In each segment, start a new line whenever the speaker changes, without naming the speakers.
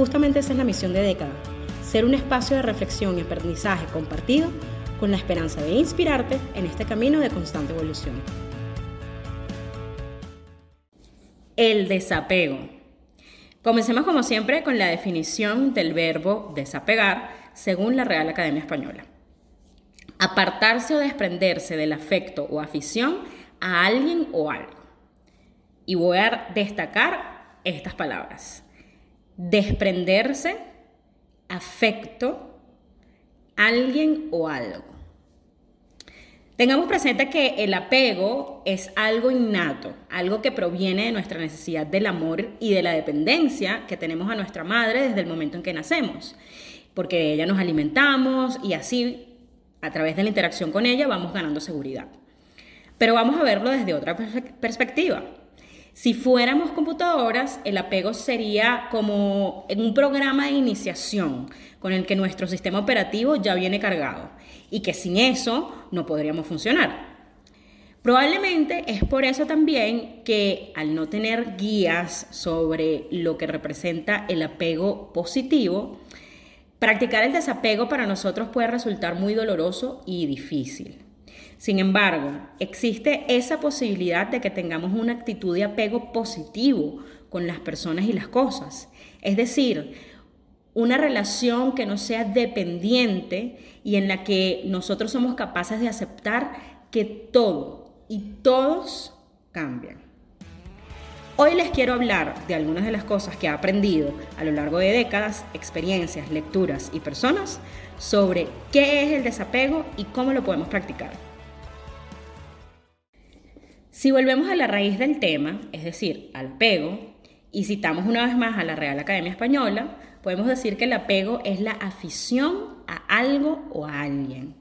Justamente esa es la misión de Década, ser un espacio de reflexión y aprendizaje compartido con la esperanza de inspirarte en este camino de constante evolución. El desapego. Comencemos como siempre con la definición del verbo desapegar según la Real Academia Española. Apartarse o desprenderse del afecto o afición a alguien o algo. Y voy a destacar estas palabras desprenderse, afecto, alguien o algo. Tengamos presente que el apego es algo innato, algo que proviene de nuestra necesidad del amor y de la dependencia que tenemos a nuestra madre desde el momento en que nacemos, porque ella nos alimentamos y así, a través de la interacción con ella, vamos ganando seguridad. Pero vamos a verlo desde otra perspectiva. Si fuéramos computadoras, el apego sería como un programa de iniciación con el que nuestro sistema operativo ya viene cargado y que sin eso no podríamos funcionar. Probablemente es por eso también que al no tener guías sobre lo que representa el apego positivo, practicar el desapego para nosotros puede resultar muy doloroso y difícil. Sin embargo, existe esa posibilidad de que tengamos una actitud de apego positivo con las personas y las cosas. Es decir, una relación que no sea dependiente y en la que nosotros somos capaces de aceptar que todo y todos cambian. Hoy les quiero hablar de algunas de las cosas que he aprendido a lo largo de décadas, experiencias, lecturas y personas sobre qué es el desapego y cómo lo podemos practicar. Si volvemos a la raíz del tema, es decir, al apego, y citamos una vez más a la Real Academia Española, podemos decir que el apego es la afición a algo o a alguien.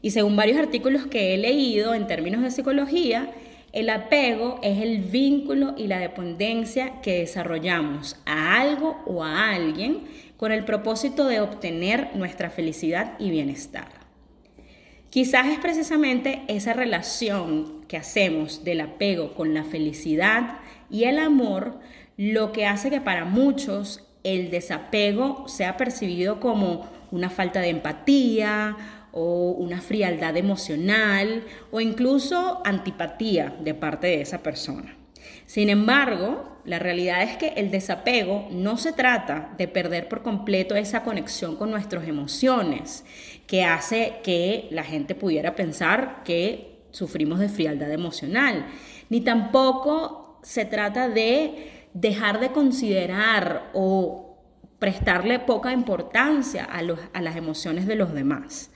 Y según varios artículos que he leído en términos de psicología, el apego es el vínculo y la dependencia que desarrollamos a algo o a alguien con el propósito de obtener nuestra felicidad y bienestar. Quizás es precisamente esa relación que hacemos del apego con la felicidad y el amor lo que hace que para muchos el desapego sea percibido como una falta de empatía o una frialdad emocional o incluso antipatía de parte de esa persona. Sin embargo, la realidad es que el desapego no se trata de perder por completo esa conexión con nuestras emociones, que hace que la gente pudiera pensar que sufrimos de frialdad emocional, ni tampoco se trata de dejar de considerar o prestarle poca importancia a, a las emociones de los demás.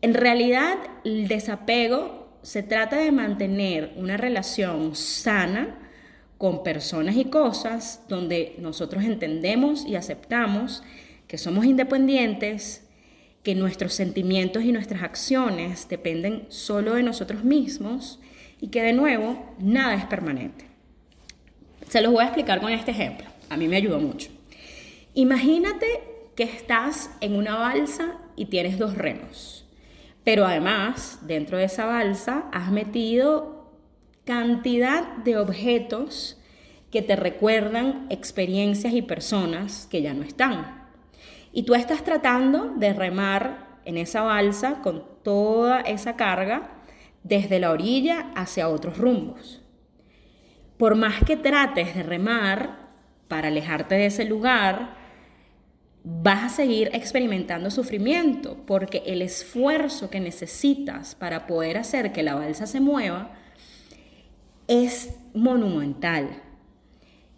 En realidad, el desapego se trata de mantener una relación sana con personas y cosas donde nosotros entendemos y aceptamos que somos independientes, que nuestros sentimientos y nuestras acciones dependen solo de nosotros mismos y que de nuevo nada es permanente. Se los voy a explicar con este ejemplo. A mí me ayudó mucho. Imagínate que estás en una balsa y tienes dos remos. Pero además, dentro de esa balsa has metido cantidad de objetos que te recuerdan experiencias y personas que ya no están. Y tú estás tratando de remar en esa balsa con toda esa carga desde la orilla hacia otros rumbos. Por más que trates de remar para alejarte de ese lugar, vas a seguir experimentando sufrimiento porque el esfuerzo que necesitas para poder hacer que la balsa se mueva es monumental.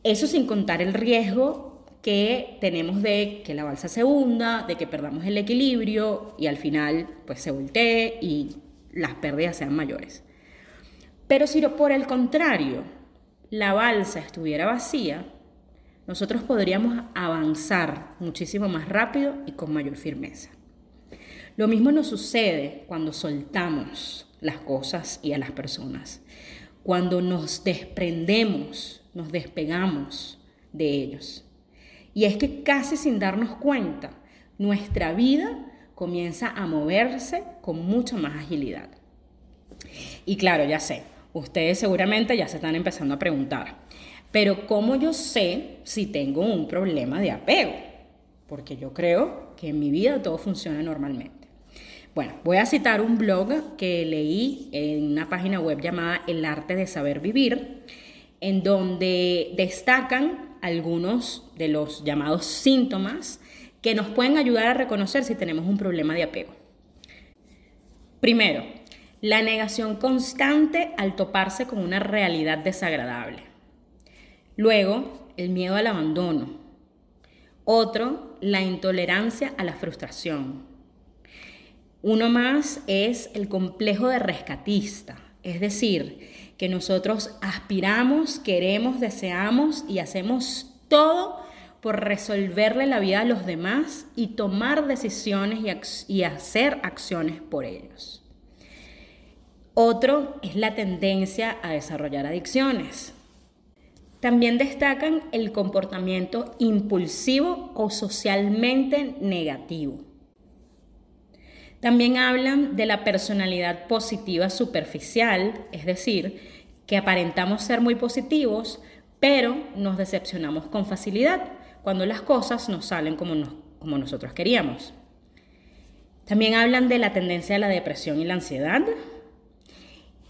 Eso sin contar el riesgo que tenemos de que la balsa se hunda, de que perdamos el equilibrio y al final pues se voltee y las pérdidas sean mayores. Pero si por el contrario la balsa estuviera vacía, nosotros podríamos avanzar muchísimo más rápido y con mayor firmeza. Lo mismo nos sucede cuando soltamos las cosas y a las personas, cuando nos desprendemos, nos despegamos de ellos. Y es que casi sin darnos cuenta, nuestra vida comienza a moverse con mucha más agilidad. Y claro, ya sé, ustedes seguramente ya se están empezando a preguntar, pero ¿cómo yo sé si tengo un problema de apego? Porque yo creo que en mi vida todo funciona normalmente. Bueno, voy a citar un blog que leí en una página web llamada El arte de saber vivir, en donde destacan algunos de los llamados síntomas que nos pueden ayudar a reconocer si tenemos un problema de apego. Primero, la negación constante al toparse con una realidad desagradable. Luego, el miedo al abandono. Otro, la intolerancia a la frustración. Uno más es el complejo de rescatista, es decir, que nosotros aspiramos, queremos, deseamos y hacemos todo por resolverle la vida a los demás y tomar decisiones y, hacer acciones por ellos. Otro es la tendencia a desarrollar adicciones. También destacan el comportamiento impulsivo o socialmente negativo. También hablan de la personalidad positiva superficial, es decir, que aparentamos ser muy positivos, pero nos decepcionamos con facilidad cuando las cosas no salen como, como nosotros queríamos. También hablan de la tendencia a la depresión y la ansiedad.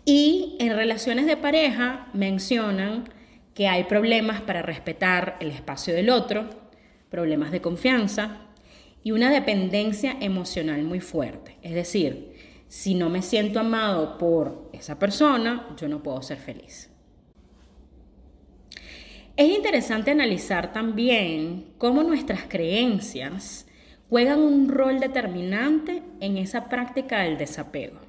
Y en relaciones de pareja mencionan que hay problemas para respetar el espacio del otro, problemas de confianza y una dependencia emocional muy fuerte. Es decir, si no me siento amado por esa persona, yo no puedo ser feliz. Es interesante analizar también cómo nuestras creencias juegan un rol determinante en esa práctica del desapego.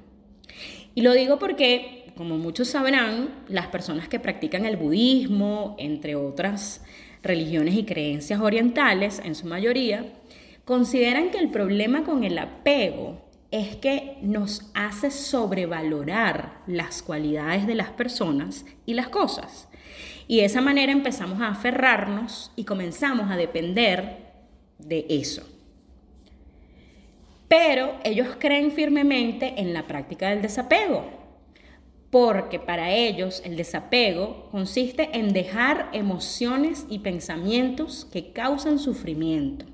Y lo digo porque, como muchos sabrán, las personas que practican el budismo, entre otras religiones y creencias orientales, en su mayoría, consideran que el problema con el apego es que nos hace sobrevalorar las cualidades de las personas y las cosas. Y de esa manera empezamos a aferrarnos y comenzamos a depender de eso. Pero ellos creen firmemente en la práctica del desapego, porque para ellos el desapego consiste en dejar emociones y pensamientos que causan sufrimiento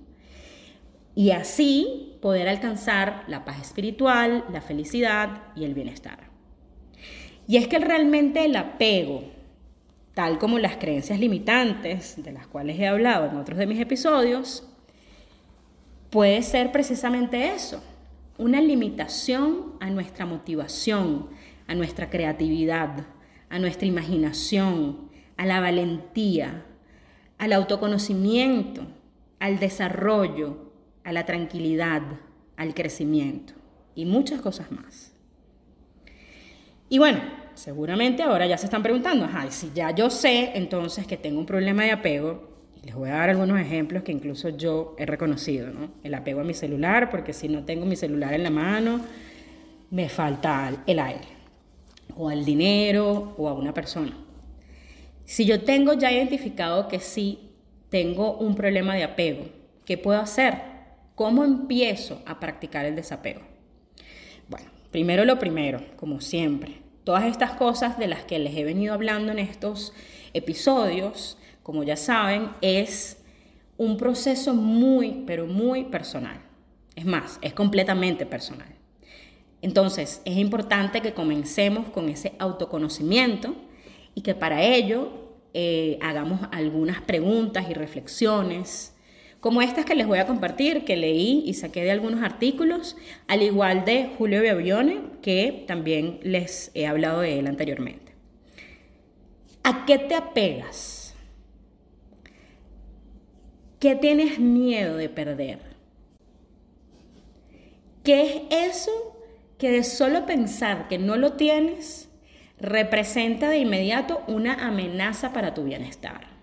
y así poder alcanzar la paz espiritual, la felicidad y el bienestar. Y es que realmente el apego tal como las creencias limitantes, de las cuales he hablado en otros de mis episodios, puede ser precisamente eso, una limitación a nuestra motivación, a nuestra creatividad, a nuestra imaginación, a la valentía, al autoconocimiento, al desarrollo, a la tranquilidad, al crecimiento y muchas cosas más. Y bueno, seguramente ahora ya se están preguntando, ajá, si ya yo sé entonces que tengo un problema de apego, y les voy a dar algunos ejemplos que incluso yo he reconocido, ¿no? El apego a mi celular, porque si no tengo mi celular en la mano, me falta el aire, o al dinero, o a una persona. Si yo tengo ya identificado que sí tengo un problema de apego, ¿qué puedo hacer? ¿Cómo empiezo a practicar el desapego? Bueno, primero lo primero, como siempre, Todas estas cosas de las que les he venido hablando en estos episodios, como ya saben, es un proceso muy, pero muy personal. Es más, es completamente personal. Entonces, es importante que comencemos con ese autoconocimiento y que para ello eh, hagamos algunas preguntas y reflexiones como estas que les voy a compartir, que leí y saqué de algunos artículos, al igual de Julio Biavione, que también les he hablado de él anteriormente. ¿A qué te apegas? ¿Qué tienes miedo de perder? ¿Qué es eso que de solo pensar que no lo tienes representa de inmediato una amenaza para tu bienestar?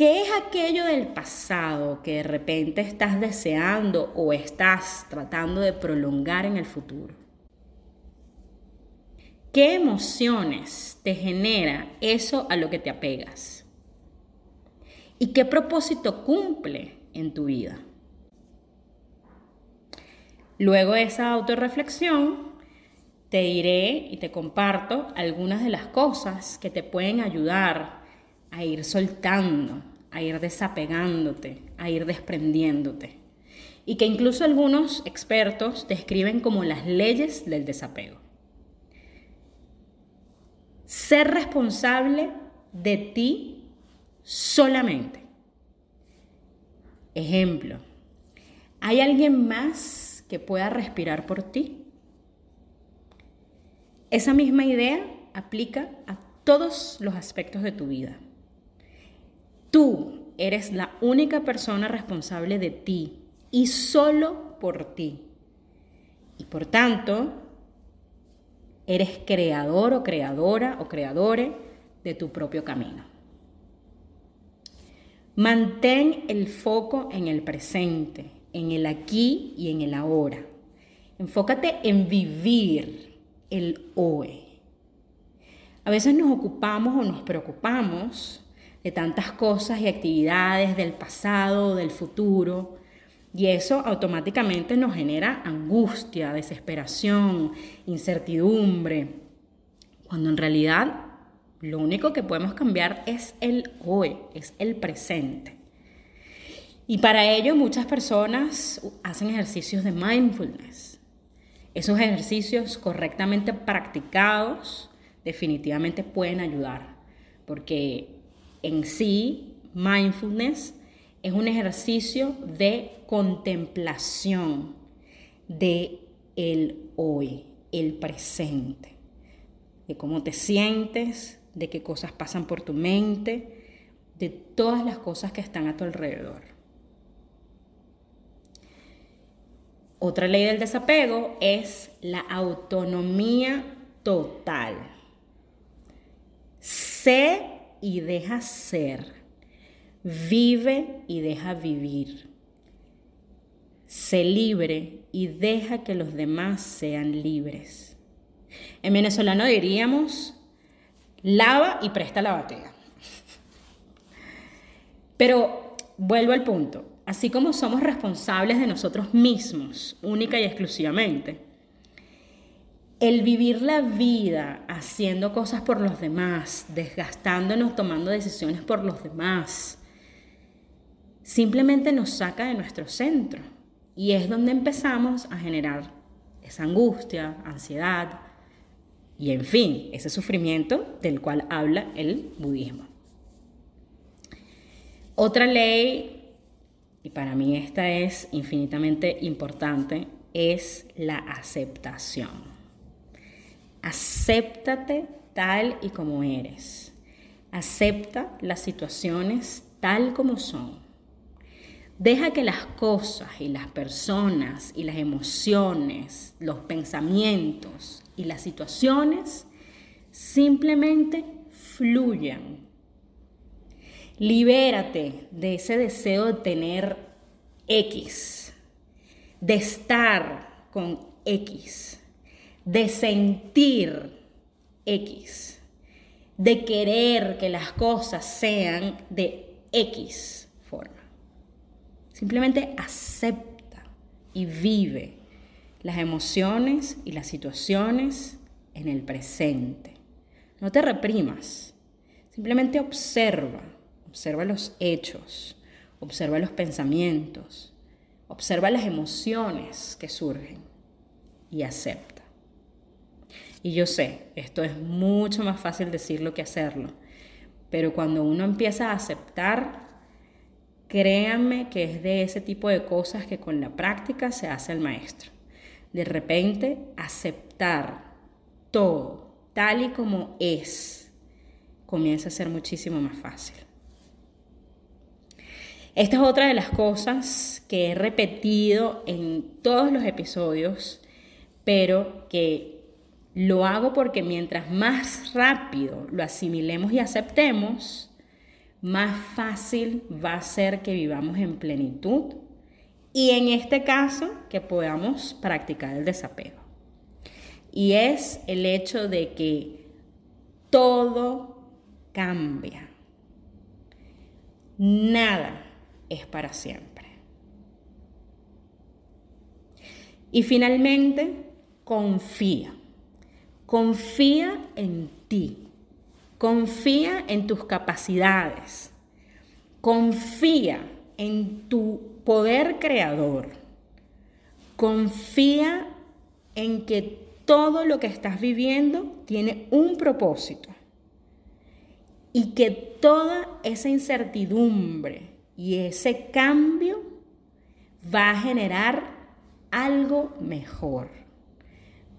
¿Qué es aquello del pasado que de repente estás deseando o estás tratando de prolongar en el futuro? ¿Qué emociones te genera eso a lo que te apegas? ¿Y qué propósito cumple en tu vida? Luego de esa autorreflexión, te diré y te comparto algunas de las cosas que te pueden ayudar a ir soltando a ir desapegándote, a ir desprendiéndote. Y que incluso algunos expertos describen como las leyes del desapego. Ser responsable de ti solamente. Ejemplo, ¿hay alguien más que pueda respirar por ti? Esa misma idea aplica a todos los aspectos de tu vida. Tú eres la única persona responsable de ti y solo por ti. Y por tanto, eres creador o creadora o creadore de tu propio camino. Mantén el foco en el presente, en el aquí y en el ahora. Enfócate en vivir el hoy. A veces nos ocupamos o nos preocupamos de tantas cosas y actividades del pasado, del futuro. Y eso automáticamente nos genera angustia, desesperación, incertidumbre, cuando en realidad lo único que podemos cambiar es el hoy, es el presente. Y para ello muchas personas hacen ejercicios de mindfulness. Esos ejercicios correctamente practicados definitivamente pueden ayudar, porque en sí, mindfulness es un ejercicio de contemplación de el hoy, el presente, de cómo te sientes, de qué cosas pasan por tu mente, de todas las cosas que están a tu alrededor. Otra ley del desapego es la autonomía total. Sé y deja ser. Vive y deja vivir. Sé libre y deja que los demás sean libres. En venezolano diríamos, lava y presta la batea. Pero vuelvo al punto, así como somos responsables de nosotros mismos, única y exclusivamente, el vivir la vida haciendo cosas por los demás, desgastándonos, tomando decisiones por los demás, simplemente nos saca de nuestro centro. Y es donde empezamos a generar esa angustia, ansiedad y, en fin, ese sufrimiento del cual habla el budismo. Otra ley, y para mí esta es infinitamente importante, es la aceptación. Acéptate tal y como eres. Acepta las situaciones tal como son. Deja que las cosas y las personas y las emociones, los pensamientos y las situaciones simplemente fluyan. Libérate de ese deseo de tener X, de estar con X de sentir X, de querer que las cosas sean de X forma. Simplemente acepta y vive las emociones y las situaciones en el presente. No te reprimas, simplemente observa, observa los hechos, observa los pensamientos, observa las emociones que surgen y acepta. Y yo sé, esto es mucho más fácil decirlo que hacerlo, pero cuando uno empieza a aceptar, créanme que es de ese tipo de cosas que con la práctica se hace el maestro. De repente, aceptar todo tal y como es comienza a ser muchísimo más fácil. Esta es otra de las cosas que he repetido en todos los episodios, pero que lo hago porque mientras más rápido lo asimilemos y aceptemos, más fácil va a ser que vivamos en plenitud y en este caso que podamos practicar el desapego. Y es el hecho de que todo cambia. Nada es para siempre. Y finalmente, confía. Confía en ti. Confía en tus capacidades. Confía en tu poder creador. Confía en que todo lo que estás viviendo tiene un propósito y que toda esa incertidumbre y ese cambio va a generar algo mejor,